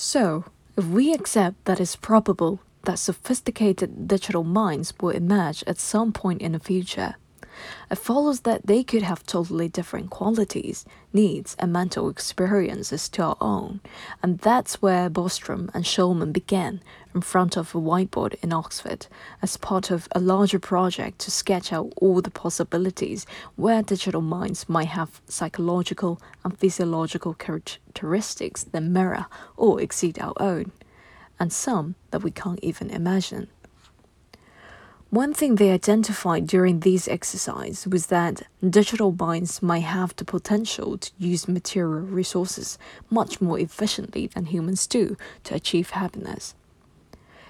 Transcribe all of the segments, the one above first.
So, if we accept that it's probable that sophisticated digital minds will emerge at some point in the future, it follows that they could have totally different qualities, needs, and mental experiences to our own, and that's where Bostrom and Shulman began in front of a whiteboard in Oxford as part of a larger project to sketch out all the possibilities where digital minds might have psychological and physiological characteristics that mirror or exceed our own, and some that we can't even imagine. One thing they identified during these exercises was that digital minds might have the potential to use material resources much more efficiently than humans do to achieve happiness.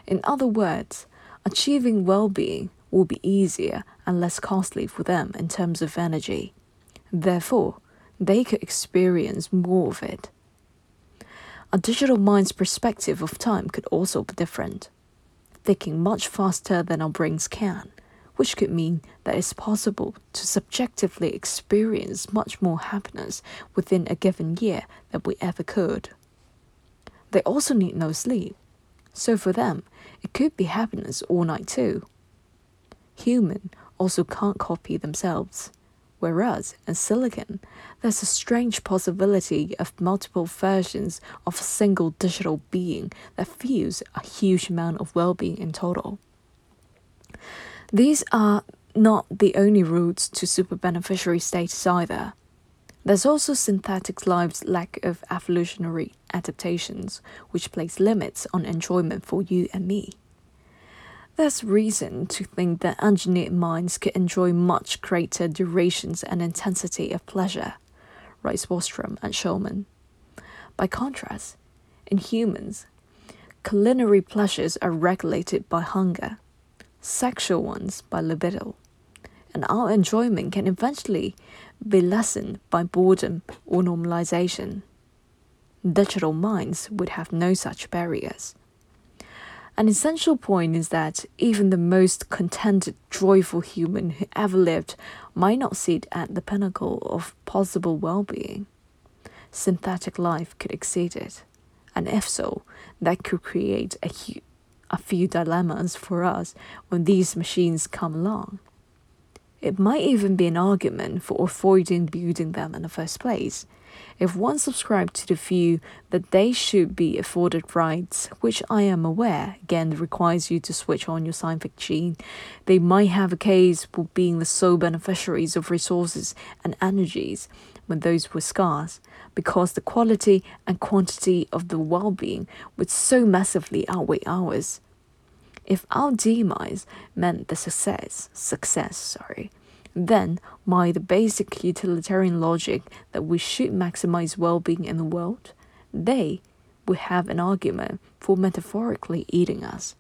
In other words, achieving well being will be easier and less costly for them in terms of energy. Therefore, they could experience more of it. A digital mind's perspective of time could also be different thinking much faster than our brains can, which could mean that it's possible to subjectively experience much more happiness within a given year than we ever could. They also need no sleep, so for them, it could be happiness all night too. Human also can't copy themselves whereas in silicon, there's a strange possibility of multiple versions of a single digital being that feels a huge amount of well being in total. These are not the only routes to super beneficiary status either. There's also synthetic life's lack of evolutionary adaptations, which place limits on enjoyment for you and me. There's reason to think that engineered minds could enjoy much greater durations and intensity of pleasure, writes Bostrom and Shulman. By contrast, in humans, culinary pleasures are regulated by hunger, sexual ones by libido, and our enjoyment can eventually be lessened by boredom or normalization. Digital minds would have no such barriers. An essential point is that even the most contented, joyful human who ever lived might not sit at the pinnacle of possible well being. Synthetic life could exceed it, and if so, that could create a, hu- a few dilemmas for us when these machines come along. It might even be an argument for avoiding building them in the first place if one subscribed to the view that they should be afforded rights, which I am aware again requires you to switch on your scientific gene, they might have a case for being the sole beneficiaries of resources and energies when those were scarce, because the quality and quantity of the well being would so massively outweigh ours. If our demise meant the success, success, sorry, then my the basic utilitarian logic that we should maximize well-being in the world, they would have an argument for metaphorically eating us.